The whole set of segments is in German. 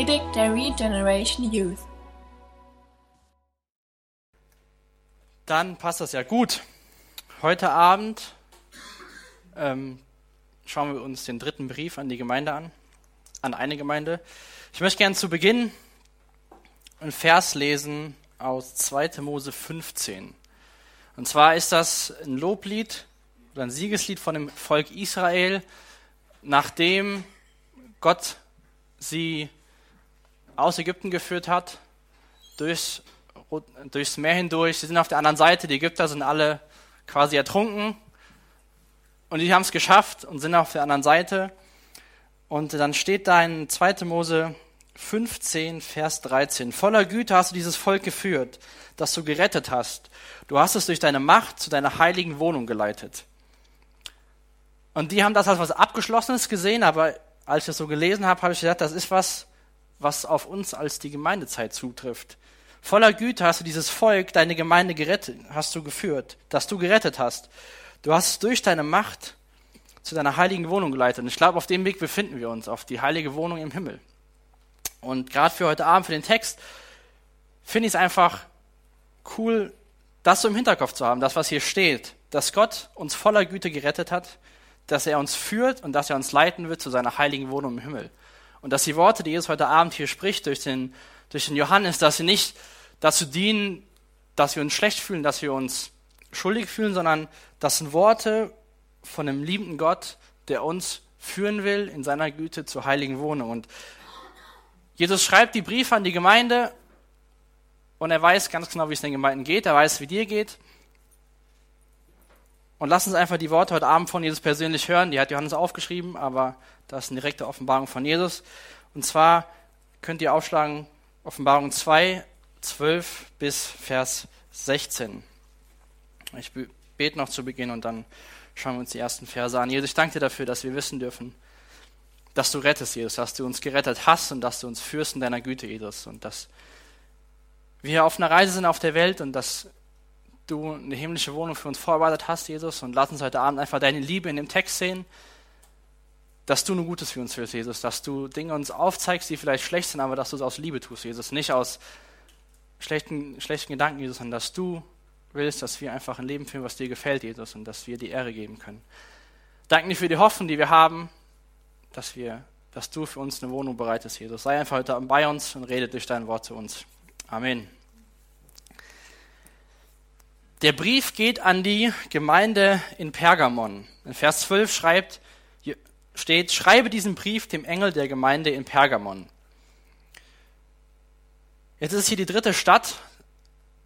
Predigt der Regeneration Youth. Dann passt das ja gut. Heute Abend ähm, schauen wir uns den dritten Brief an die Gemeinde an, an eine Gemeinde. Ich möchte gerne zu Beginn einen Vers lesen aus 2. Mose 15. Und zwar ist das ein Loblied oder ein Siegeslied von dem Volk Israel, nachdem Gott sie aus Ägypten geführt hat, durchs, durchs Meer hindurch. Sie sind auf der anderen Seite, die Ägypter sind alle quasi ertrunken und die haben es geschafft und sind auf der anderen Seite. Und dann steht da in 2. Mose 15, Vers 13. Voller Güte hast du dieses Volk geführt, das du gerettet hast. Du hast es durch deine Macht zu deiner heiligen Wohnung geleitet. Und die haben das als was Abgeschlossenes gesehen, aber als ich das so gelesen habe, habe ich gedacht, das ist was, was auf uns als die Gemeindezeit zutrifft. Voller Güte hast du dieses Volk, deine Gemeinde gerettet, hast du geführt, das du gerettet hast. Du hast es durch deine Macht zu deiner heiligen Wohnung geleitet. Und ich glaube, auf dem Weg befinden wir uns, auf die heilige Wohnung im Himmel. Und gerade für heute Abend, für den Text, finde ich es einfach cool, das so im Hinterkopf zu haben, das, was hier steht, dass Gott uns voller Güte gerettet hat, dass er uns führt und dass er uns leiten wird zu seiner heiligen Wohnung im Himmel. Und dass die Worte, die Jesus heute Abend hier spricht durch den, durch den Johannes, dass sie nicht dazu dienen, dass wir uns schlecht fühlen, dass wir uns schuldig fühlen, sondern das sind Worte von einem liebenden Gott, der uns führen will in seiner Güte zur heiligen Wohnung. Und Jesus schreibt die Briefe an die Gemeinde und er weiß ganz genau, wie es den Gemeinden geht. Er weiß, wie dir geht. Und lass uns einfach die Worte heute Abend von Jesus persönlich hören. Die hat Johannes aufgeschrieben, aber das ist eine direkte Offenbarung von Jesus. Und zwar könnt ihr aufschlagen Offenbarung 2, 12 bis Vers 16. Ich bete noch zu Beginn und dann schauen wir uns die ersten Verse an. Jesus, ich danke dir dafür, dass wir wissen dürfen, dass du rettest, Jesus, dass du uns gerettet hast und dass du uns führst in deiner Güte, Jesus, und dass wir auf einer Reise sind auf der Welt und dass du eine himmlische Wohnung für uns vorbereitet hast, Jesus. Und lass uns heute Abend einfach deine Liebe in dem Text sehen, dass du nur Gutes für uns willst, Jesus. Dass du Dinge uns aufzeigst, die vielleicht schlecht sind, aber dass du es aus Liebe tust, Jesus. Nicht aus schlechten, schlechten Gedanken, Jesus, sondern dass du willst, dass wir einfach ein Leben führen, was dir gefällt, Jesus, und dass wir die Ehre geben können. Danke dir für die Hoffnung, die wir haben, dass wir, dass du für uns eine Wohnung bereitest, Jesus. Sei einfach heute Abend bei uns und rede durch dein Wort zu uns. Amen. Der Brief geht an die Gemeinde in Pergamon. In Vers 12 schreibt, steht, schreibe diesen Brief dem Engel der Gemeinde in Pergamon. Jetzt ist hier die dritte Stadt,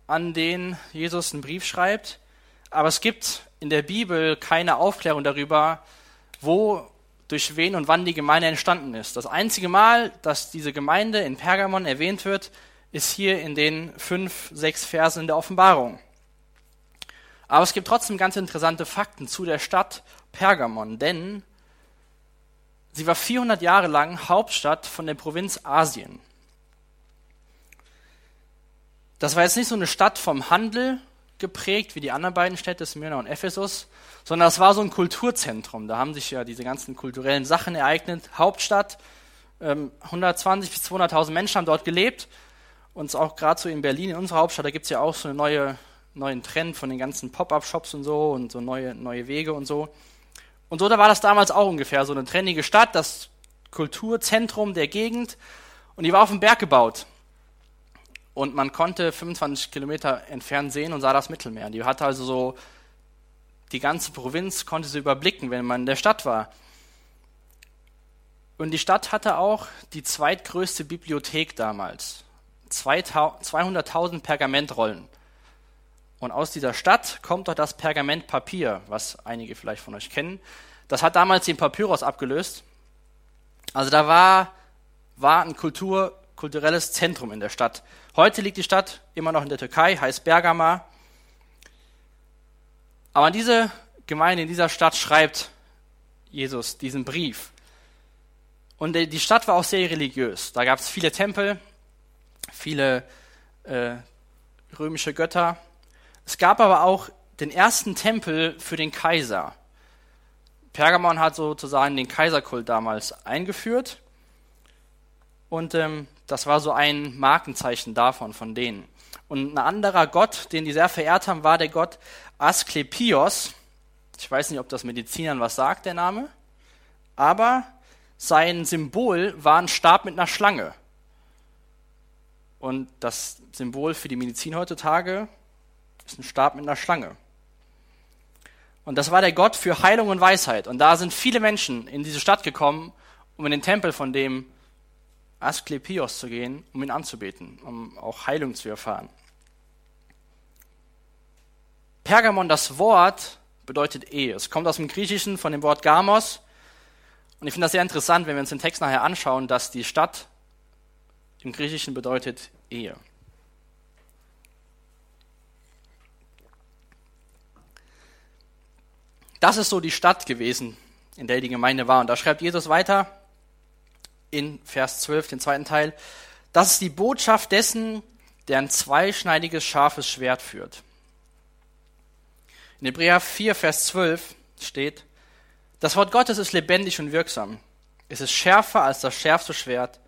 an den Jesus einen Brief schreibt, aber es gibt in der Bibel keine Aufklärung darüber, wo, durch wen und wann die Gemeinde entstanden ist. Das einzige Mal, dass diese Gemeinde in Pergamon erwähnt wird, ist hier in den fünf, sechs Versen in der Offenbarung. Aber es gibt trotzdem ganz interessante Fakten zu der Stadt Pergamon, denn sie war 400 Jahre lang Hauptstadt von der Provinz Asien. Das war jetzt nicht so eine Stadt vom Handel geprägt wie die anderen beiden Städte, Smyrna und Ephesus, sondern es war so ein Kulturzentrum. Da haben sich ja diese ganzen kulturellen Sachen ereignet. Hauptstadt, 120 ähm, bis 200.000 Menschen haben dort gelebt. Und auch gerade so in Berlin, in unserer Hauptstadt, da gibt es ja auch so eine neue neuen Trend von den ganzen Pop-up-Shops und so und so neue, neue Wege und so. Und so, da war das damals auch ungefähr so eine trendige Stadt, das Kulturzentrum der Gegend. Und die war auf dem Berg gebaut. Und man konnte 25 Kilometer entfernt sehen und sah das Mittelmeer. Die hatte also so, die ganze Provinz konnte sie überblicken, wenn man in der Stadt war. Und die Stadt hatte auch die zweitgrößte Bibliothek damals. 200.000 Pergamentrollen. Und aus dieser Stadt kommt doch das Pergamentpapier, was einige vielleicht von euch kennen. Das hat damals den Papyrus abgelöst. Also da war, war ein Kultur, kulturelles Zentrum in der Stadt. Heute liegt die Stadt immer noch in der Türkei, heißt Bergama. Aber an diese Gemeinde, in dieser Stadt schreibt Jesus diesen Brief. Und die Stadt war auch sehr religiös. Da gab es viele Tempel, viele äh, römische Götter. Es gab aber auch den ersten Tempel für den Kaiser. Pergamon hat sozusagen den Kaiserkult damals eingeführt. Und ähm, das war so ein Markenzeichen davon, von denen. Und ein anderer Gott, den die sehr verehrt haben, war der Gott Asklepios. Ich weiß nicht, ob das Medizinern was sagt, der Name. Aber sein Symbol war ein Stab mit einer Schlange. Und das Symbol für die Medizin heutzutage ist ein Stab mit einer Schlange. Und das war der Gott für Heilung und Weisheit. Und da sind viele Menschen in diese Stadt gekommen, um in den Tempel von dem Asklepios zu gehen, um ihn anzubeten, um auch Heilung zu erfahren. Pergamon, das Wort, bedeutet Ehe. Es kommt aus dem Griechischen von dem Wort Gamos. Und ich finde das sehr interessant, wenn wir uns den Text nachher anschauen, dass die Stadt im Griechischen bedeutet Ehe. Das ist so die Stadt gewesen, in der die Gemeinde war. Und da schreibt Jesus weiter in Vers 12, den zweiten Teil, das ist die Botschaft dessen, der ein zweischneidiges, scharfes Schwert führt. In Hebräer 4, Vers 12 steht, das Wort Gottes ist lebendig und wirksam. Es ist schärfer als das schärfste Schwert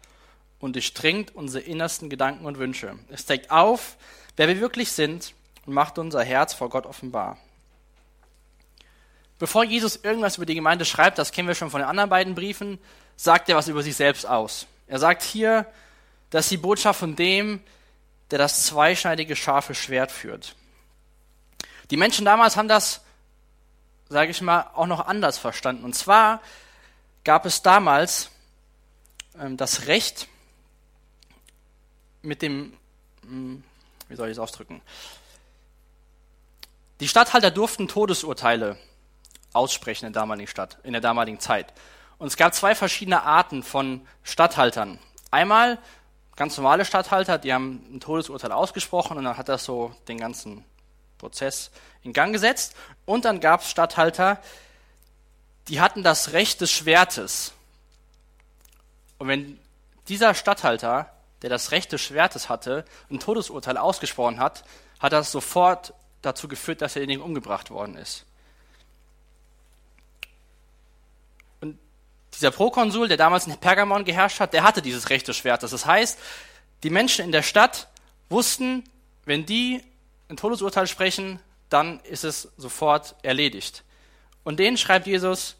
und durchdringt unsere innersten Gedanken und Wünsche. Es zeigt auf, wer wir wirklich sind und macht unser Herz vor Gott offenbar. Bevor Jesus irgendwas über die Gemeinde schreibt, das kennen wir schon von den anderen beiden Briefen, sagt er was über sich selbst aus. Er sagt hier, dass die Botschaft von dem, der das zweischneidige scharfe Schwert führt. Die Menschen damals haben das, sage ich mal, auch noch anders verstanden. Und zwar gab es damals ähm, das Recht mit dem, hm, wie soll ich es ausdrücken? Die Statthalter durften Todesurteile aussprechen in der damaligen Stadt, in der damaligen Zeit. Und es gab zwei verschiedene Arten von Statthaltern. Einmal ganz normale Statthalter, die haben ein Todesurteil ausgesprochen und dann hat das so den ganzen Prozess in Gang gesetzt. Und dann gab es Statthalter, die hatten das Recht des Schwertes. Und wenn dieser Statthalter, der das Recht des Schwertes hatte, ein Todesurteil ausgesprochen hat, hat das sofort dazu geführt, dass derjenige umgebracht worden ist. Dieser Prokonsul, der damals in Pergamon geherrscht hat, der hatte dieses Recht des Schwertes. Das heißt, die Menschen in der Stadt wussten, wenn die ein Todesurteil sprechen, dann ist es sofort erledigt. Und denen schreibt Jesus,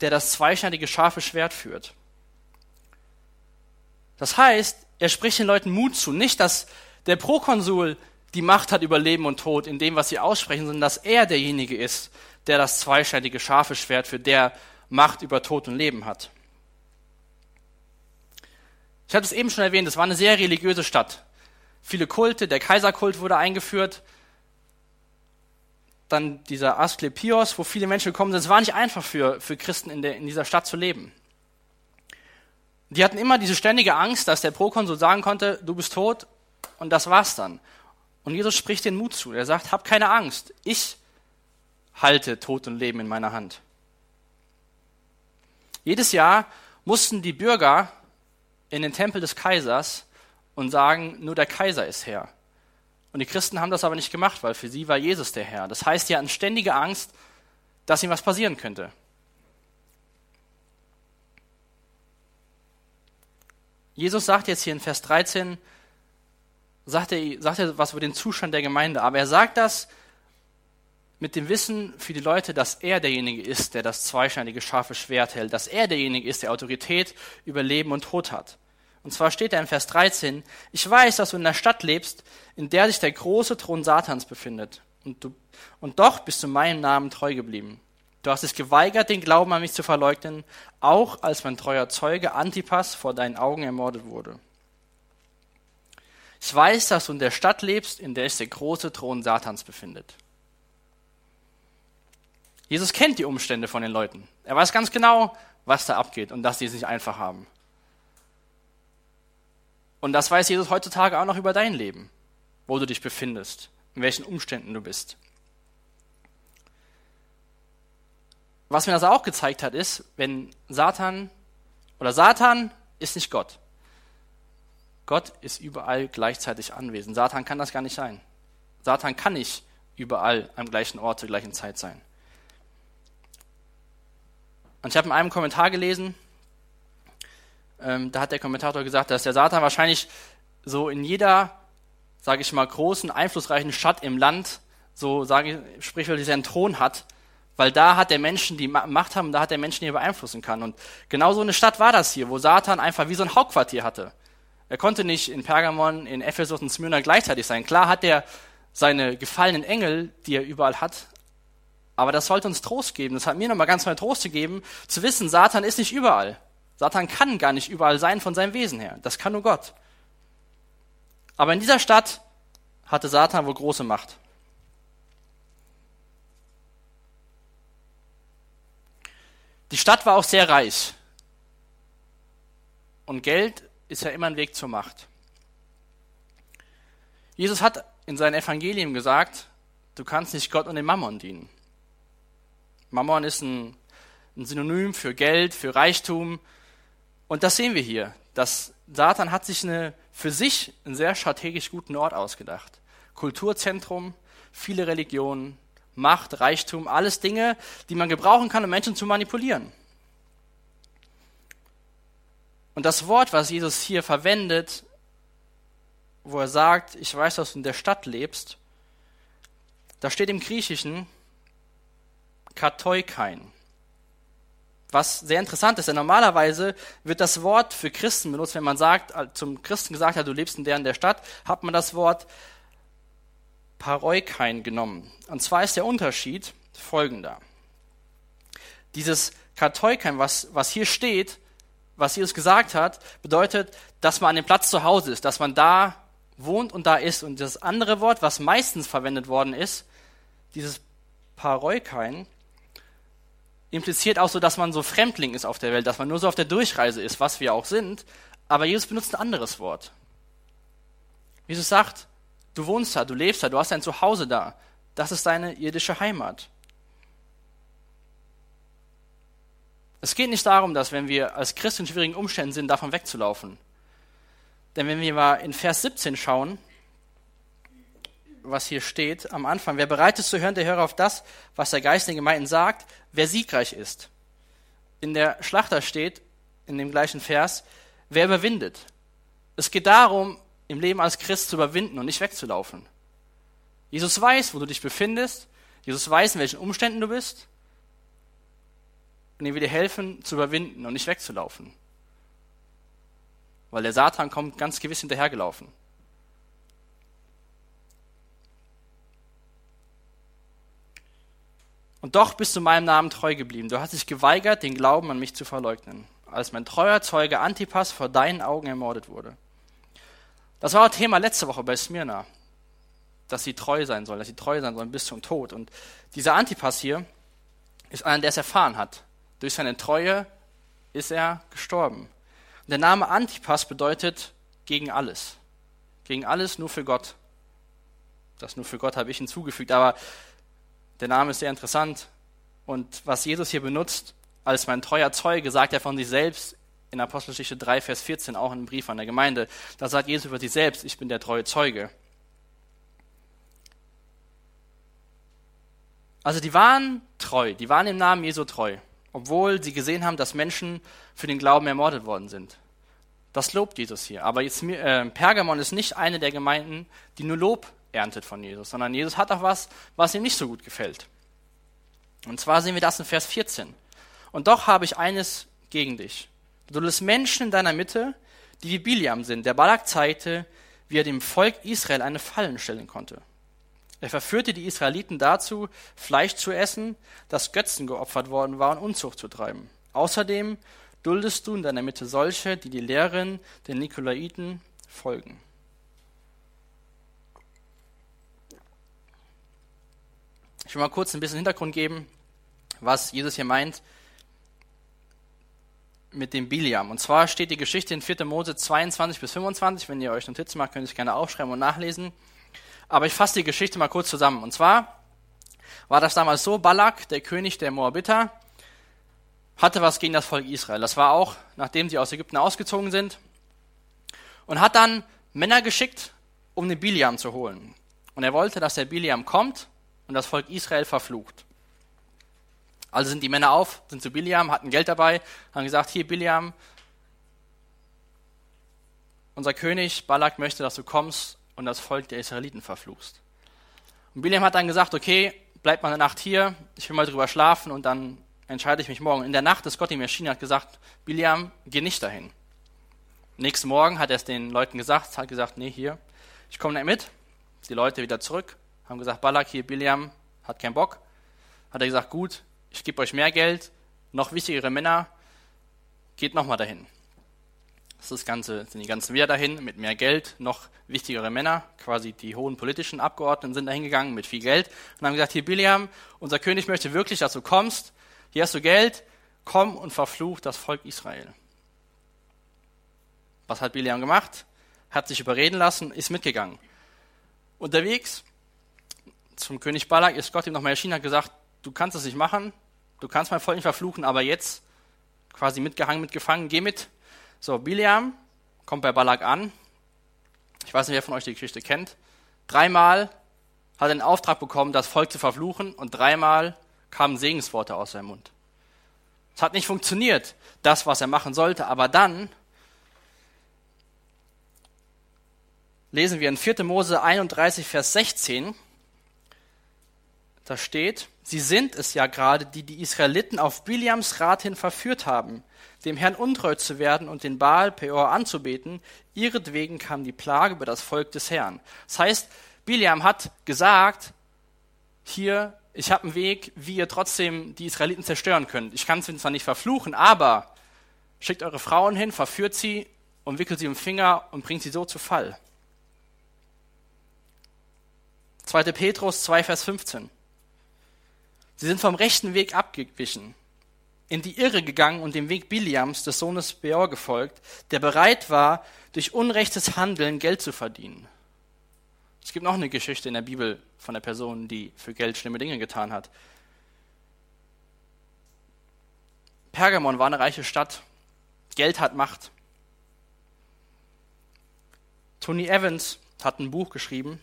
der das zweischneidige scharfe Schwert führt. Das heißt, er spricht den Leuten Mut zu. Nicht, dass der Prokonsul die Macht hat über Leben und Tod in dem, was sie aussprechen, sondern dass er derjenige ist, der das zweischneidige scharfe Schwert für der Macht über Tod und Leben hat. Ich hatte es eben schon erwähnt, es war eine sehr religiöse Stadt. Viele Kulte, der Kaiserkult wurde eingeführt. Dann dieser Asklepios, wo viele Menschen gekommen sind. Es war nicht einfach für, für Christen in, der, in dieser Stadt zu leben. Die hatten immer diese ständige Angst, dass der Prokonsul sagen konnte, du bist tot und das war's dann. Und Jesus spricht den Mut zu. Er sagt, hab keine Angst. Ich halte Tod und Leben in meiner Hand. Jedes Jahr mussten die Bürger in den Tempel des Kaisers und sagen, nur der Kaiser ist Herr. Und die Christen haben das aber nicht gemacht, weil für sie war Jesus der Herr. Das heißt, sie hatten ständige Angst, dass ihm was passieren könnte. Jesus sagt jetzt hier in Vers 13, sagt er, sagt er was über den Zustand der Gemeinde, aber er sagt das mit dem Wissen für die Leute, dass er derjenige ist, der das zweischneidige scharfe Schwert hält, dass er derjenige ist, der Autorität über Leben und Tod hat. Und zwar steht er in Vers 13, ich weiß, dass du in einer Stadt lebst, in der sich der große Thron Satans befindet. Und, du, und doch bist du meinem Namen treu geblieben. Du hast es geweigert, den Glauben an mich zu verleugnen, auch als mein treuer Zeuge Antipas vor deinen Augen ermordet wurde. Ich weiß, dass du in der Stadt lebst, in der sich der große Thron Satans befindet. Jesus kennt die Umstände von den Leuten. Er weiß ganz genau, was da abgeht und dass sie es nicht einfach haben. Und das weiß Jesus heutzutage auch noch über dein Leben, wo du dich befindest, in welchen Umständen du bist. Was mir das auch gezeigt hat, ist, wenn Satan oder Satan ist nicht Gott. Gott ist überall gleichzeitig anwesend. Satan kann das gar nicht sein. Satan kann nicht überall am gleichen Ort zur gleichen Zeit sein. Und ich habe in einem Kommentar gelesen, Ähm, da hat der Kommentator gesagt, dass der Satan wahrscheinlich so in jeder, sage ich mal, großen, einflussreichen Stadt im Land, so sage ich, sprichwörtlich seinen Thron hat, weil da hat der Menschen, die Macht haben, da hat der Menschen, die er beeinflussen kann. Und genau so eine Stadt war das hier, wo Satan einfach wie so ein Hauptquartier hatte. Er konnte nicht in Pergamon, in Ephesus und Smyrna gleichzeitig sein. Klar hat er seine gefallenen Engel, die er überall hat, aber das sollte uns Trost geben. Das hat mir nochmal ganz neue Trost gegeben, zu wissen, Satan ist nicht überall. Satan kann gar nicht überall sein von seinem Wesen her. Das kann nur Gott. Aber in dieser Stadt hatte Satan wohl große Macht. Die Stadt war auch sehr reich. Und Geld ist ja immer ein Weg zur Macht. Jesus hat in seinem Evangelium gesagt, du kannst nicht Gott und dem Mammon dienen. Mammon ist ein, ein Synonym für Geld, für Reichtum. Und das sehen wir hier. dass Satan hat sich eine, für sich einen sehr strategisch guten Ort ausgedacht. Kulturzentrum, viele Religionen, Macht, Reichtum, alles Dinge, die man gebrauchen kann, um Menschen zu manipulieren. Und das Wort, was Jesus hier verwendet, wo er sagt, ich weiß, dass du in der Stadt lebst, da steht im Griechischen Katoikein. Was sehr interessant ist, denn normalerweise wird das Wort für Christen benutzt, wenn man sagt, zum Christen gesagt hat, du lebst in der in der Stadt, hat man das Wort Paroikein genommen. Und zwar ist der Unterschied folgender. Dieses Katoikein, was, was hier steht, was Jesus gesagt hat, bedeutet, dass man an dem Platz zu Hause ist, dass man da wohnt und da ist. Und das andere Wort, was meistens verwendet worden ist, dieses Paroikein, impliziert auch so, dass man so Fremdling ist auf der Welt, dass man nur so auf der Durchreise ist, was wir auch sind. Aber Jesus benutzt ein anderes Wort. Jesus sagt, du wohnst da, du lebst da, du hast dein Zuhause da. Das ist deine irdische Heimat. Es geht nicht darum, dass wenn wir als Christ in schwierigen Umständen sind, davon wegzulaufen. Denn wenn wir mal in Vers 17 schauen, was hier steht am Anfang. Wer bereit ist zu hören, der höre auf das, was der Geist den Gemeinden sagt, wer siegreich ist. In der Schlachter steht, in dem gleichen Vers, wer überwindet. Es geht darum, im Leben als Christ zu überwinden und nicht wegzulaufen. Jesus weiß, wo du dich befindest. Jesus weiß, in welchen Umständen du bist. Und er will dir helfen, zu überwinden und nicht wegzulaufen. Weil der Satan kommt ganz gewiss hinterhergelaufen. Und doch bist du meinem Namen treu geblieben. Du hast dich geweigert, den Glauben an mich zu verleugnen, als mein treuer Zeuge Antipas vor deinen Augen ermordet wurde. Das war auch Thema letzte Woche bei Smyrna, dass sie treu sein sollen, dass sie treu sein sollen bis zum Tod. Und dieser Antipas hier ist einer, der es erfahren hat. Durch seine Treue ist er gestorben. Und der Name Antipas bedeutet gegen alles. Gegen alles nur für Gott. Das nur für Gott habe ich hinzugefügt, aber der Name ist sehr interessant. Und was Jesus hier benutzt, als mein treuer Zeuge, sagt er von sich selbst in Apostelgeschichte 3, Vers 14, auch in einem Brief an der Gemeinde. Da sagt Jesus über sich selbst, ich bin der treue Zeuge. Also die waren treu, die waren im Namen Jesu treu, obwohl sie gesehen haben, dass Menschen für den Glauben ermordet worden sind. Das lobt Jesus hier. Aber jetzt, äh, Pergamon ist nicht eine der Gemeinden, die nur Lob erntet von Jesus, sondern Jesus hat auch was, was ihm nicht so gut gefällt. Und zwar sehen wir das in Vers 14. Und doch habe ich eines gegen dich. Du lässt Menschen in deiner Mitte, die wie Biliam sind, der Balak zeigte, wie er dem Volk Israel eine Fallen stellen konnte. Er verführte die Israeliten dazu, Fleisch zu essen, das Götzen geopfert worden war, und Unzucht zu treiben. Außerdem duldest du in deiner Mitte solche, die die Lehren der Nikolaiten folgen. Ich will mal kurz ein bisschen Hintergrund geben, was Jesus hier meint mit dem Biliam. Und zwar steht die Geschichte in 4. Mose 22 bis 25. Wenn ihr euch Notizen macht, könnt ihr es gerne aufschreiben und nachlesen. Aber ich fasse die Geschichte mal kurz zusammen. Und zwar war das damals so, Balak, der König der Moabiter, hatte was gegen das Volk Israel. Das war auch, nachdem sie aus Ägypten ausgezogen sind. Und hat dann Männer geschickt, um den Biliam zu holen. Und er wollte, dass der Biliam kommt und das Volk Israel verflucht. Also sind die Männer auf, sind zu Biliam, hatten Geld dabei, haben gesagt, hier Biliam, unser König Balak möchte, dass du kommst und das Volk der Israeliten verfluchst. Und Biliam hat dann gesagt, okay, bleib mal eine Nacht hier, ich will mal drüber schlafen und dann entscheide ich mich morgen. In der Nacht ist Gott ihm erschienen und hat gesagt, Biliam, geh nicht dahin. Nächsten Morgen hat er es den Leuten gesagt, hat gesagt, nee, hier, ich komme nicht mit. Die Leute wieder zurück, haben gesagt, Balak, hier, Biliam, hat keinen Bock. Hat er gesagt, gut, ich gebe euch mehr Geld, noch wichtigere Männer, geht nochmal dahin. Das, ist das Ganze, sind die ganzen wieder dahin mit mehr Geld, noch wichtigere Männer, quasi die hohen politischen Abgeordneten sind dahin gegangen mit viel Geld und haben gesagt, hier Biliam, unser König möchte wirklich, dass du kommst, hier hast du Geld, komm und verfluch das Volk Israel. Was hat Biliam gemacht? Hat sich überreden lassen, ist mitgegangen. Unterwegs zum König Balak ist Gott ihm nochmal erschienen, hat gesagt, du kannst es nicht machen, du kannst mein Volk nicht verfluchen, aber jetzt quasi mitgehangen, mitgefangen, geh mit. So, Biliam kommt bei Balak an. Ich weiß nicht, wer von euch die Geschichte kennt. Dreimal hat er den Auftrag bekommen, das Volk zu verfluchen und dreimal kamen Segensworte aus seinem Mund. Es hat nicht funktioniert, das, was er machen sollte, aber dann lesen wir in 4. Mose 31, Vers 16, da steht, sie sind es ja gerade, die die Israeliten auf Biliams Rat hin verführt haben, dem Herrn untreu zu werden und den Baal Peor anzubeten. Ihretwegen kam die Plage über das Volk des Herrn. Das heißt, Biliam hat gesagt, hier, ich habe einen Weg, wie ihr trotzdem die Israeliten zerstören könnt. Ich kann es zwar nicht verfluchen, aber schickt eure Frauen hin, verführt sie und wickelt sie den Finger und bringt sie so zu Fall. 2. Petrus 2, Vers 15. Sie sind vom rechten Weg abgewichen, in die Irre gegangen und dem Weg Biliams, des Sohnes Beor, gefolgt, der bereit war, durch unrechtes Handeln Geld zu verdienen. Es gibt noch eine Geschichte in der Bibel von der Person, die für Geld schlimme Dinge getan hat. Pergamon war eine reiche Stadt. Geld hat Macht. Tony Evans hat ein Buch geschrieben.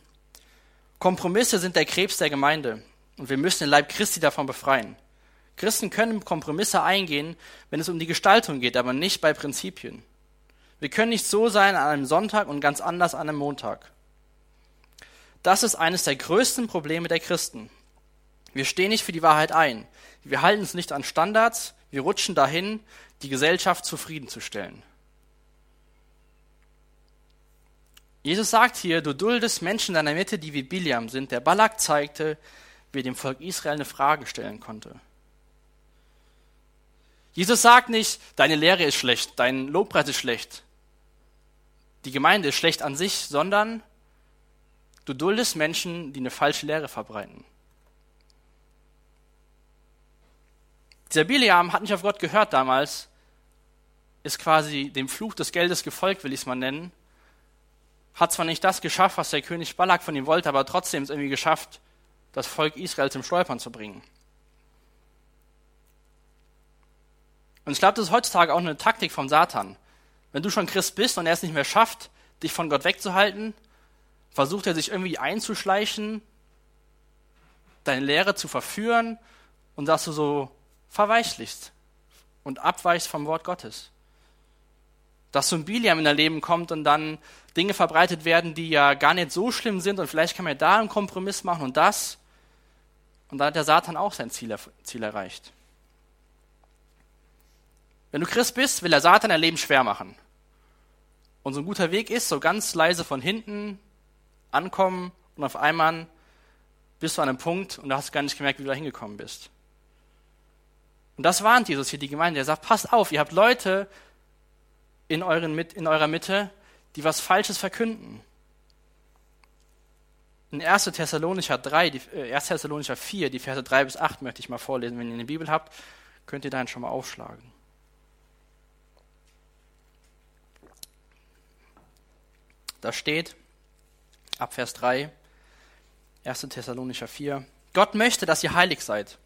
Kompromisse sind der Krebs der Gemeinde. Und wir müssen den Leib Christi davon befreien. Christen können Kompromisse eingehen, wenn es um die Gestaltung geht, aber nicht bei Prinzipien. Wir können nicht so sein an einem Sonntag und ganz anders an einem Montag. Das ist eines der größten Probleme der Christen. Wir stehen nicht für die Wahrheit ein. Wir halten uns nicht an Standards. Wir rutschen dahin, die Gesellschaft zufriedenzustellen. Jesus sagt hier, du duldest Menschen in deiner Mitte, die wie Biliam sind, der Balak zeigte, wie dem Volk Israel eine Frage stellen konnte. Jesus sagt nicht, deine Lehre ist schlecht, dein Lobpreis ist schlecht, die Gemeinde ist schlecht an sich, sondern du duldest Menschen, die eine falsche Lehre verbreiten. Dieser Biliam hat nicht auf Gott gehört damals, ist quasi dem Fluch des Geldes gefolgt, will ich es mal nennen, hat zwar nicht das geschafft, was der König Balak von ihm wollte, aber trotzdem es irgendwie geschafft, das Volk Israel zum Stolpern zu bringen. Und ich glaube, das ist heutzutage auch eine Taktik vom Satan. Wenn du schon Christ bist und er es nicht mehr schafft, dich von Gott wegzuhalten, versucht er sich irgendwie einzuschleichen, deine Lehre zu verführen und dass du so verweichlichst und abweichst vom Wort Gottes. Dass so ein Biliam in dein Leben kommt und dann Dinge verbreitet werden, die ja gar nicht so schlimm sind und vielleicht kann man ja da einen Kompromiss machen und das. Und dann hat der Satan auch sein Ziel, Ziel erreicht. Wenn du Christ bist, will der Satan dein Leben schwer machen. Und so ein guter Weg ist, so ganz leise von hinten ankommen und auf einmal bist du an einem Punkt und da hast du gar nicht gemerkt, wie du da hingekommen bist. Und das warnt Jesus hier die Gemeinde. Er sagt, passt auf, ihr habt Leute in, euren, in eurer Mitte, die was Falsches verkünden. In 1. Thessalonicher 3, die, 1. Äh, Thessalonicher 4, die Verse 3 bis 8 möchte ich mal vorlesen. Wenn ihr eine Bibel habt, könnt ihr dann schon mal aufschlagen. Da steht, ab Vers 3, 1. Thessalonicher 4, Gott möchte, dass ihr heilig seid.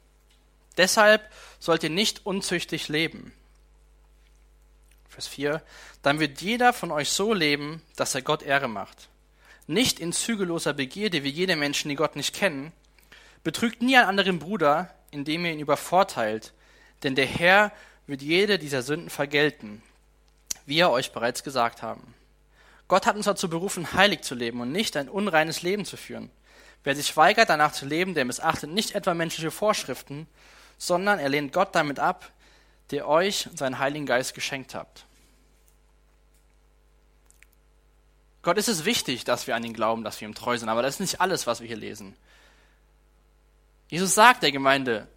Deshalb sollt ihr nicht unzüchtig leben. Vers 4, dann wird jeder von euch so leben, dass er Gott Ehre macht. Nicht in zügelloser Begierde wie jene Menschen, die Gott nicht kennen. Betrügt nie einen anderen Bruder, indem ihr ihn übervorteilt, denn der Herr wird jede dieser Sünden vergelten, wie er euch bereits gesagt haben. Gott hat uns dazu berufen, heilig zu leben und nicht ein unreines Leben zu führen. Wer sich weigert, danach zu leben, der missachtet nicht etwa menschliche Vorschriften, sondern er lehnt Gott damit ab, der euch seinen Heiligen Geist geschenkt habt. Gott ist es wichtig, dass wir an ihn glauben, dass wir ihm treu sind, aber das ist nicht alles, was wir hier lesen. Jesus sagt der Gemeinde,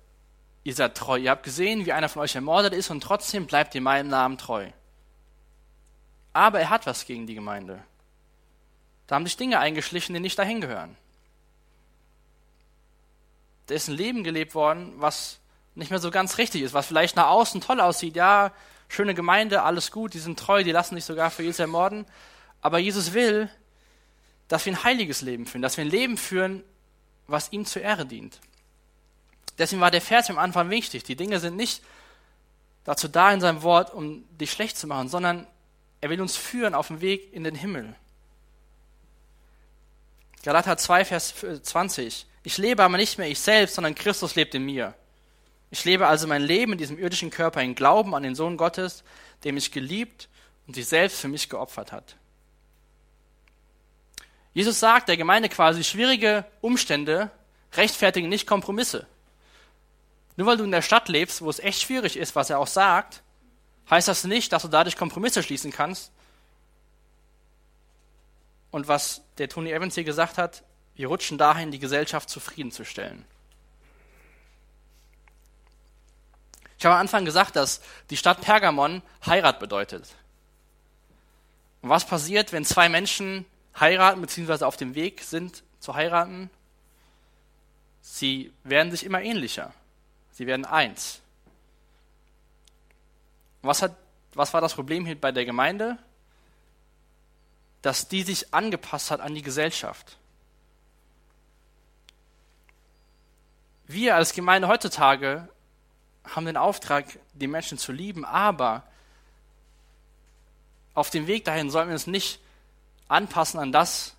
ihr seid treu, ihr habt gesehen, wie einer von euch ermordet ist und trotzdem bleibt ihr meinem Namen treu. Aber er hat was gegen die Gemeinde. Da haben sich Dinge eingeschlichen, die nicht dahin gehören. Da ist ein Leben gelebt worden, was nicht mehr so ganz richtig ist, was vielleicht nach außen toll aussieht. Ja, schöne Gemeinde, alles gut, die sind treu, die lassen sich sogar für Jesus ermorden. Aber Jesus will, dass wir ein heiliges Leben führen, dass wir ein Leben führen, was ihm zur Ehre dient. Deswegen war der Vers am Anfang wichtig. Die Dinge sind nicht dazu da in seinem Wort, um dich schlecht zu machen, sondern er will uns führen auf dem Weg in den Himmel. Galater 2, Vers 20. Ich lebe aber nicht mehr ich selbst, sondern Christus lebt in mir. Ich lebe also mein Leben in diesem irdischen Körper in Glauben an den Sohn Gottes, der mich geliebt und sich selbst für mich geopfert hat. Jesus sagt der Gemeinde quasi, schwierige Umstände rechtfertigen nicht Kompromisse. Nur weil du in der Stadt lebst, wo es echt schwierig ist, was er auch sagt, heißt das nicht, dass du dadurch Kompromisse schließen kannst. Und was der Tony Evans hier gesagt hat, wir rutschen dahin, die Gesellschaft zufriedenzustellen. Ich habe am Anfang gesagt, dass die Stadt Pergamon Heirat bedeutet. Und was passiert, wenn zwei Menschen heiraten beziehungsweise auf dem Weg sind zu heiraten, sie werden sich immer ähnlicher. Sie werden eins. Was, hat, was war das Problem hier bei der Gemeinde? Dass die sich angepasst hat an die Gesellschaft. Wir als Gemeinde heutzutage haben den Auftrag, die Menschen zu lieben, aber auf dem Weg dahin sollen wir uns nicht anpassen an das,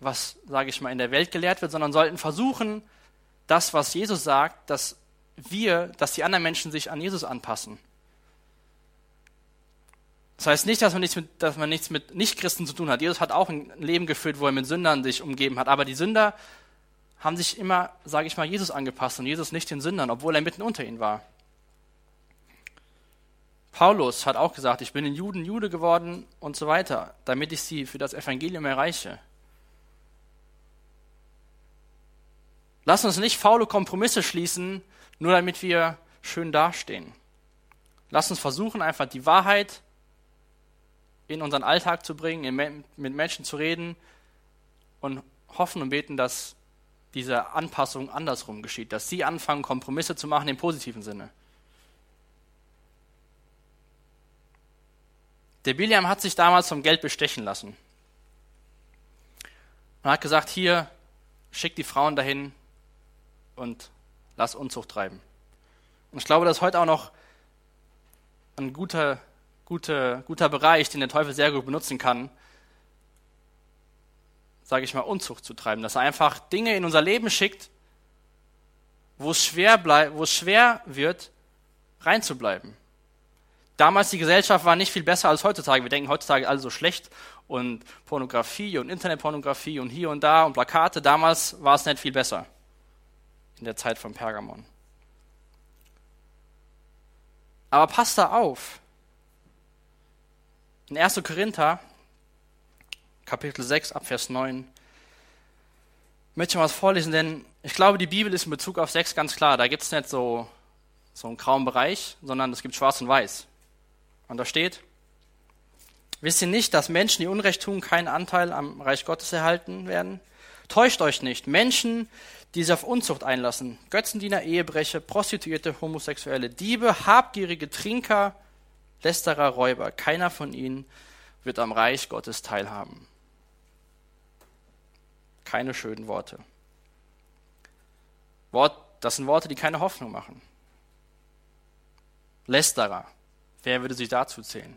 was, sage ich mal, in der Welt gelehrt wird, sondern sollten versuchen, das, was Jesus sagt, dass wir, dass die anderen Menschen sich an Jesus anpassen. Das heißt nicht, dass man nichts mit, dass man nichts mit Nichtchristen zu tun hat. Jesus hat auch ein Leben geführt, wo er mit Sündern sich umgeben hat. Aber die Sünder haben sich immer, sage ich mal, Jesus angepasst und Jesus nicht den Sündern, obwohl er mitten unter ihnen war. Paulus hat auch gesagt, ich bin in Juden Jude geworden und so weiter, damit ich sie für das Evangelium erreiche. Lass uns nicht faule Kompromisse schließen, nur damit wir schön dastehen. Lass uns versuchen, einfach die Wahrheit in unseren Alltag zu bringen, mit Menschen zu reden und hoffen und beten, dass diese Anpassung andersrum geschieht, dass sie anfangen, Kompromisse zu machen im positiven Sinne. Der Biliam hat sich damals vom Geld bestechen lassen. Man hat gesagt, hier, schick die Frauen dahin und lass Unzucht treiben. Und ich glaube, das ist heute auch noch ein guter, guter, guter Bereich, den der Teufel sehr gut benutzen kann, sage ich mal, Unzucht zu treiben. Dass er einfach Dinge in unser Leben schickt, wo es schwer, bleib, wo es schwer wird, reinzubleiben damals die Gesellschaft war nicht viel besser als heutzutage. Wir denken heutzutage alle so schlecht und Pornografie und Internetpornografie und hier und da und Plakate. Damals war es nicht viel besser in der Zeit von Pergamon. Aber passt da auf. In 1. Korinther, Kapitel 6, Abvers 9, möchte ich mal was vorlesen, denn ich glaube, die Bibel ist in Bezug auf Sex ganz klar. Da gibt es nicht so, so einen grauen Bereich, sondern es gibt schwarz und weiß. Und da steht, wisst ihr nicht, dass Menschen, die Unrecht tun, keinen Anteil am Reich Gottes erhalten werden? Täuscht euch nicht. Menschen, die sich auf Unzucht einlassen, Götzendiener, Ehebrecher, Prostituierte, Homosexuelle, Diebe, habgierige Trinker, Lästerer, Räuber, keiner von ihnen wird am Reich Gottes teilhaben. Keine schönen Worte. Wort, das sind Worte, die keine Hoffnung machen. Lästerer, Wer würde sich dazu zählen?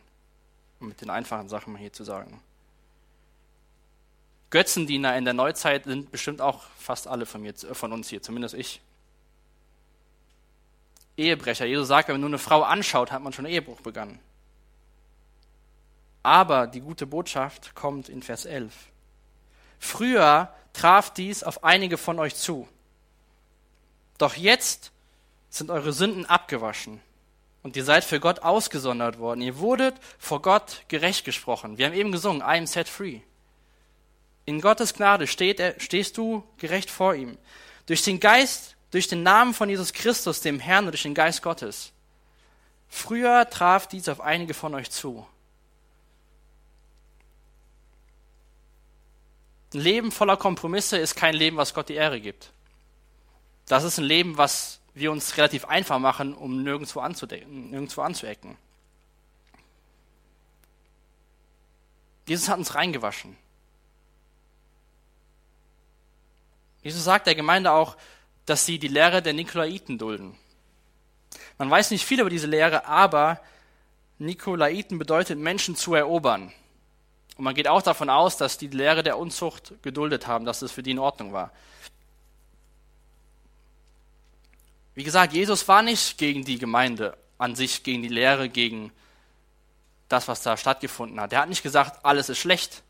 Um mit den einfachen Sachen mal hier zu sagen. Götzendiener in der Neuzeit sind bestimmt auch fast alle von, mir, von uns hier, zumindest ich. Ehebrecher. Jesus sagt, wenn man nur eine Frau anschaut, hat man schon Ehebruch begangen. Aber die gute Botschaft kommt in Vers 11. Früher traf dies auf einige von euch zu. Doch jetzt sind eure Sünden abgewaschen und ihr seid für Gott ausgesondert worden. Ihr wurdet vor Gott gerecht gesprochen. Wir haben eben gesungen, I am set free. In Gottes Gnade steht stehst du gerecht vor ihm. Durch den Geist, durch den Namen von Jesus Christus, dem Herrn und durch den Geist Gottes. Früher traf dies auf einige von euch zu. Ein Leben voller Kompromisse ist kein Leben, was Gott die Ehre gibt. Das ist ein Leben, was wir uns relativ einfach machen, um nirgendwo, nirgendwo anzuecken. Jesus hat uns reingewaschen. Jesus sagt der Gemeinde auch, dass sie die Lehre der Nikolaiten dulden. Man weiß nicht viel über diese Lehre, aber Nikolaiten bedeutet Menschen zu erobern. Und man geht auch davon aus, dass die Lehre der Unzucht geduldet haben, dass es für die in Ordnung war. Wie gesagt, Jesus war nicht gegen die Gemeinde an sich, gegen die Lehre, gegen das, was da stattgefunden hat. Er hat nicht gesagt, alles ist schlecht.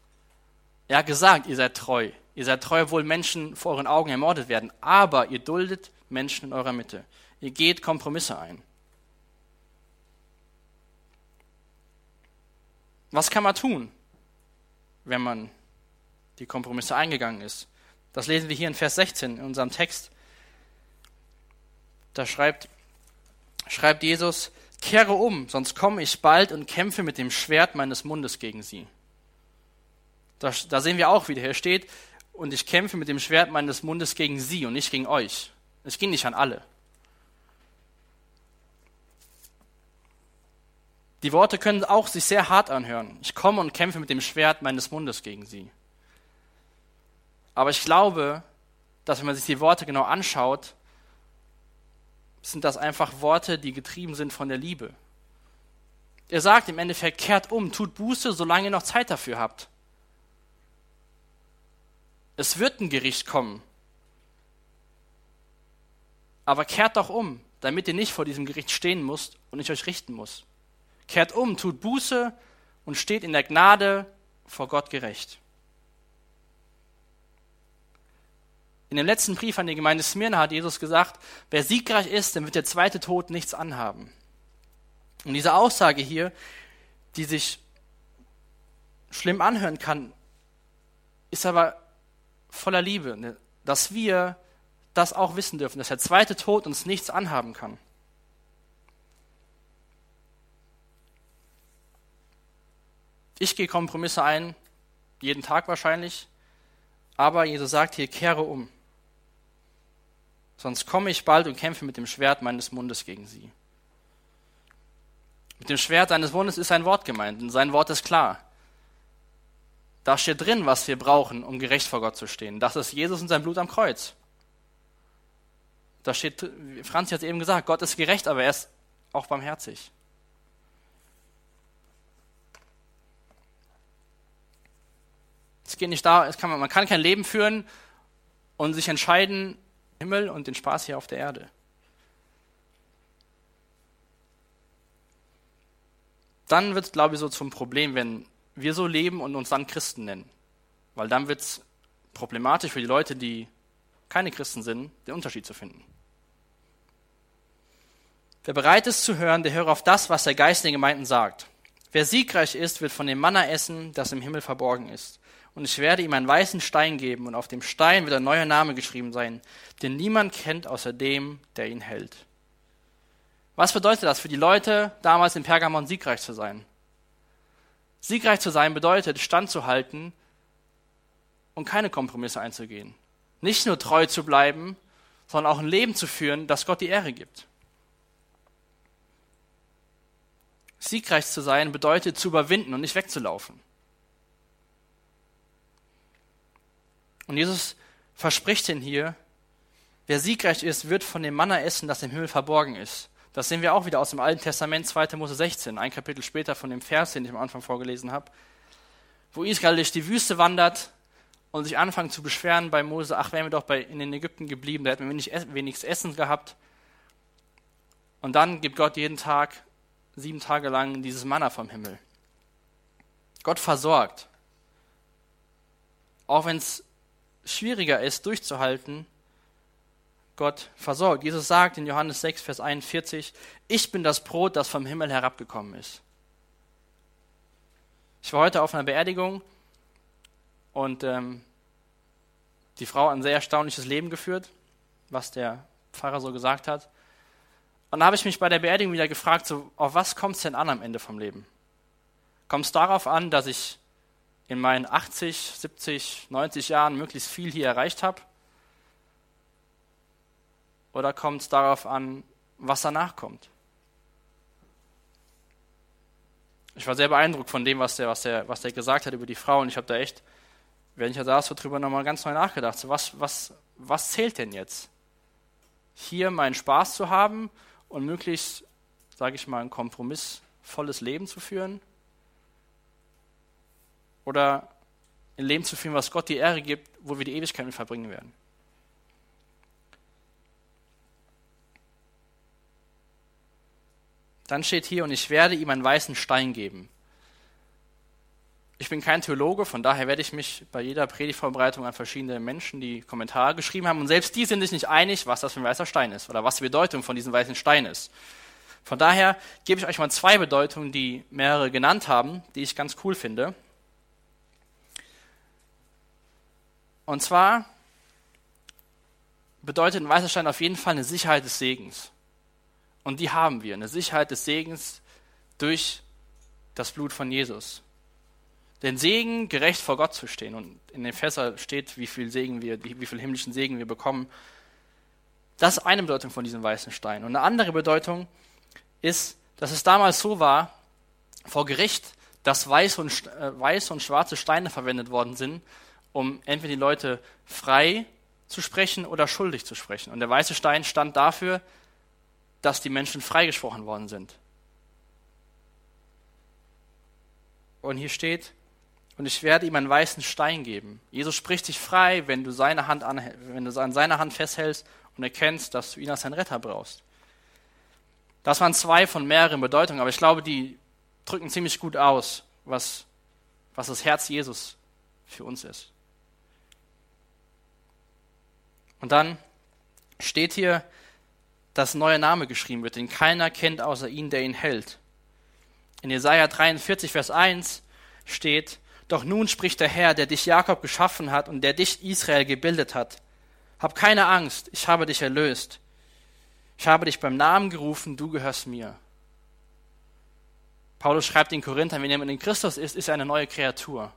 Er hat gesagt, ihr seid treu. Ihr seid treu, obwohl Menschen vor euren Augen ermordet werden. Aber ihr duldet Menschen in eurer Mitte. Ihr geht Kompromisse ein. Was kann man tun, wenn man die Kompromisse eingegangen ist? Das lesen wir hier in Vers 16 in unserem Text. Da schreibt, schreibt Jesus, kehre um, sonst komme ich bald und kämpfe mit dem Schwert meines Mundes gegen sie. Da, da sehen wir auch, wie der hier steht, und ich kämpfe mit dem Schwert meines Mundes gegen sie und nicht gegen euch. Es ging nicht an alle. Die Worte können auch sich sehr hart anhören. Ich komme und kämpfe mit dem Schwert meines Mundes gegen sie. Aber ich glaube, dass wenn man sich die Worte genau anschaut, sind das einfach Worte, die getrieben sind von der Liebe. Er sagt im Endeffekt, kehrt um, tut Buße, solange ihr noch Zeit dafür habt. Es wird ein Gericht kommen. Aber kehrt doch um, damit ihr nicht vor diesem Gericht stehen müsst und ich euch richten muss. Kehrt um, tut Buße und steht in der Gnade vor Gott gerecht. In dem letzten Brief an die Gemeinde Smyrna hat Jesus gesagt, wer siegreich ist, dem wird der zweite Tod nichts anhaben. Und diese Aussage hier, die sich schlimm anhören kann, ist aber voller Liebe, ne? dass wir das auch wissen dürfen, dass der zweite Tod uns nichts anhaben kann. Ich gehe Kompromisse ein, jeden Tag wahrscheinlich, aber Jesus sagt hier, kehre um sonst komme ich bald und kämpfe mit dem Schwert meines Mundes gegen sie. Mit dem Schwert seines Mundes ist ein Wort gemeint und sein Wort ist klar. Da steht drin, was wir brauchen, um gerecht vor Gott zu stehen. Das ist Jesus und sein Blut am Kreuz. Da steht, Franz hat eben gesagt, Gott ist gerecht, aber er ist auch barmherzig. Es geht nicht da, kann, man kann kein Leben führen und sich entscheiden, Himmel und den Spaß hier auf der Erde. Dann wird es, glaube ich, so zum Problem, wenn wir so leben und uns dann Christen nennen. Weil dann wird es problematisch für die Leute, die keine Christen sind, den Unterschied zu finden. Wer bereit ist zu hören, der höre auf das, was der Geist den Gemeinden sagt. Wer siegreich ist, wird von dem Manna essen, das im Himmel verborgen ist und ich werde ihm einen weißen Stein geben, und auf dem Stein wird ein neuer Name geschrieben sein, den niemand kennt außer dem, der ihn hält. Was bedeutet das für die Leute damals in Pergamon siegreich zu sein? Siegreich zu sein bedeutet, standzuhalten und keine Kompromisse einzugehen. Nicht nur treu zu bleiben, sondern auch ein Leben zu führen, das Gott die Ehre gibt. Siegreich zu sein bedeutet zu überwinden und nicht wegzulaufen. Und Jesus verspricht ihn hier, wer siegreich ist, wird von dem Manna essen, das im Himmel verborgen ist. Das sehen wir auch wieder aus dem Alten Testament, 2. Mose 16, ein Kapitel später von dem Vers, den ich am Anfang vorgelesen habe, wo Israel durch die Wüste wandert und sich anfangen zu beschweren bei Mose, ach, wären wir doch bei, in den Ägypten geblieben, da hätten wir wenig, Essen gehabt. Und dann gibt Gott jeden Tag, sieben Tage lang, dieses Manna vom Himmel. Gott versorgt. Auch wenn es schwieriger ist, durchzuhalten, Gott versorgt. Jesus sagt in Johannes 6, Vers 41, ich bin das Brot, das vom Himmel herabgekommen ist. Ich war heute auf einer Beerdigung und ähm, die Frau hat ein sehr erstaunliches Leben geführt, was der Pfarrer so gesagt hat. Und da habe ich mich bei der Beerdigung wieder gefragt, so, auf was kommt es denn an am Ende vom Leben? Kommt es darauf an, dass ich in meinen 80, 70, 90 Jahren möglichst viel hier erreicht habe? Oder kommt es darauf an, was danach kommt? Ich war sehr beeindruckt von dem, was der, was der, was der gesagt hat über die Frau. Und ich habe da echt, wenn ich da saß, so drüber nochmal ganz neu nachgedacht. So, was, was, was zählt denn jetzt? Hier meinen Spaß zu haben und möglichst, sage ich mal, ein kompromissvolles Leben zu führen? Oder ein Leben zu führen, was Gott die Ehre gibt, wo wir die Ewigkeit mit verbringen werden? Dann steht hier, und ich werde ihm einen weißen Stein geben. Ich bin kein Theologe, von daher werde ich mich bei jeder Predigtvorbereitung an verschiedene Menschen, die Kommentare geschrieben haben, und selbst die sind sich nicht einig, was das für ein weißer Stein ist oder was die Bedeutung von diesem weißen Stein ist. Von daher gebe ich euch mal zwei Bedeutungen, die mehrere genannt haben, die ich ganz cool finde. Und zwar bedeutet ein weißer Stein auf jeden Fall eine Sicherheit des Segens. Und die haben wir, eine Sicherheit des Segens durch das Blut von Jesus. Den Segen, gerecht vor Gott zu stehen. Und in den Fässern steht, wie viel Segen wir, wie viel himmlischen Segen wir bekommen. Das ist eine Bedeutung von diesem weißen Stein. Und eine andere Bedeutung ist, dass es damals so war, vor Gericht, dass weiße und, äh, weiße und schwarze Steine verwendet worden sind, um entweder die Leute frei zu sprechen oder schuldig zu sprechen. Und der weiße Stein stand dafür, dass die Menschen freigesprochen worden sind. Und hier steht, und ich werde ihm einen weißen Stein geben. Jesus spricht dich frei, wenn du, seine Hand an, wenn du an seiner Hand festhältst und erkennst, dass du ihn als deinen Retter brauchst. Das waren zwei von mehreren Bedeutungen, aber ich glaube, die drücken ziemlich gut aus, was, was das Herz Jesus für uns ist. Und dann steht hier, dass neuer Name geschrieben wird, den keiner kennt außer ihn, der ihn hält. In Jesaja 43, Vers 1 steht, Doch nun spricht der Herr, der dich Jakob geschaffen hat und der dich Israel gebildet hat. Hab keine Angst, ich habe dich erlöst. Ich habe dich beim Namen gerufen, du gehörst mir. Paulus schreibt in Korinthern, wenn jemand in Christus ist, ist er eine neue Kreatur.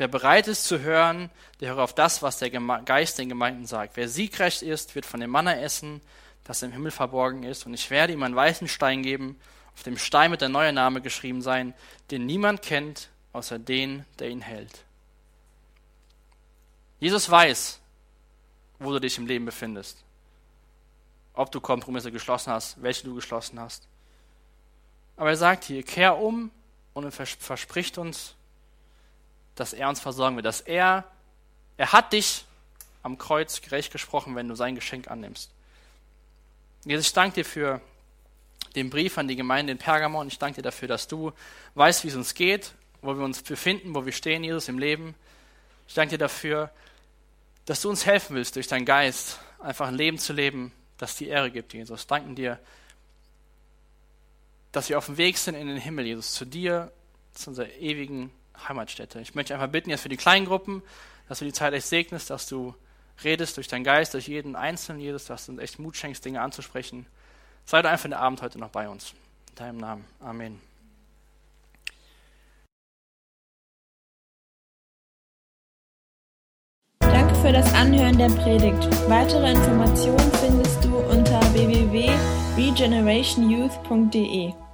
Wer bereit ist zu hören, der höre auf das, was der Geist den Gemeinden sagt. Wer siegreich ist, wird von dem Manna essen, das im Himmel verborgen ist. Und ich werde ihm einen weißen Stein geben, auf dem Stein wird der neue Name geschrieben sein, den niemand kennt, außer den, der ihn hält. Jesus weiß, wo du dich im Leben befindest. Ob du Kompromisse geschlossen hast, welche du geschlossen hast. Aber er sagt hier, kehr um und er verspricht uns, dass er uns versorgen wird, dass er, er hat dich am Kreuz gerecht gesprochen, wenn du sein Geschenk annimmst. Jesus, ich danke dir für den Brief an die Gemeinde in Pergamon. Ich danke dir dafür, dass du weißt, wie es uns geht, wo wir uns befinden, wo wir stehen, Jesus, im Leben. Ich danke dir dafür, dass du uns helfen willst, durch deinen Geist einfach ein Leben zu leben, das die Ehre gibt, Jesus. Danken dir, dass wir auf dem Weg sind in den Himmel, Jesus, zu dir, zu unserer ewigen Heimatstätte. Ich möchte einfach bitten jetzt für die kleinen Gruppen, dass du die Zeit echt segnest, dass du redest durch deinen Geist, durch jeden Einzelnen, Jesus, dass du uns echt Mut schenkst, Dinge anzusprechen. Sei doch einfach in der Abend heute noch bei uns. In deinem Namen. Amen. Danke für das Anhören der Predigt. Weitere Informationen findest du unter www.regenerationyouth.de.